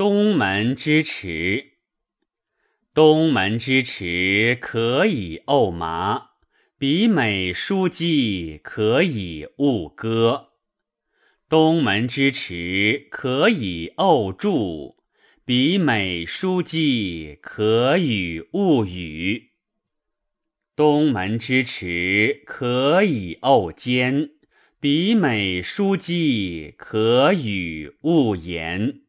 东门之池。东门之池，可以沤麻；比美书记可以误歌。东门之池，可以沤柱；比美书记可与物语。东门之池，可以沤坚；比美书记可与物言。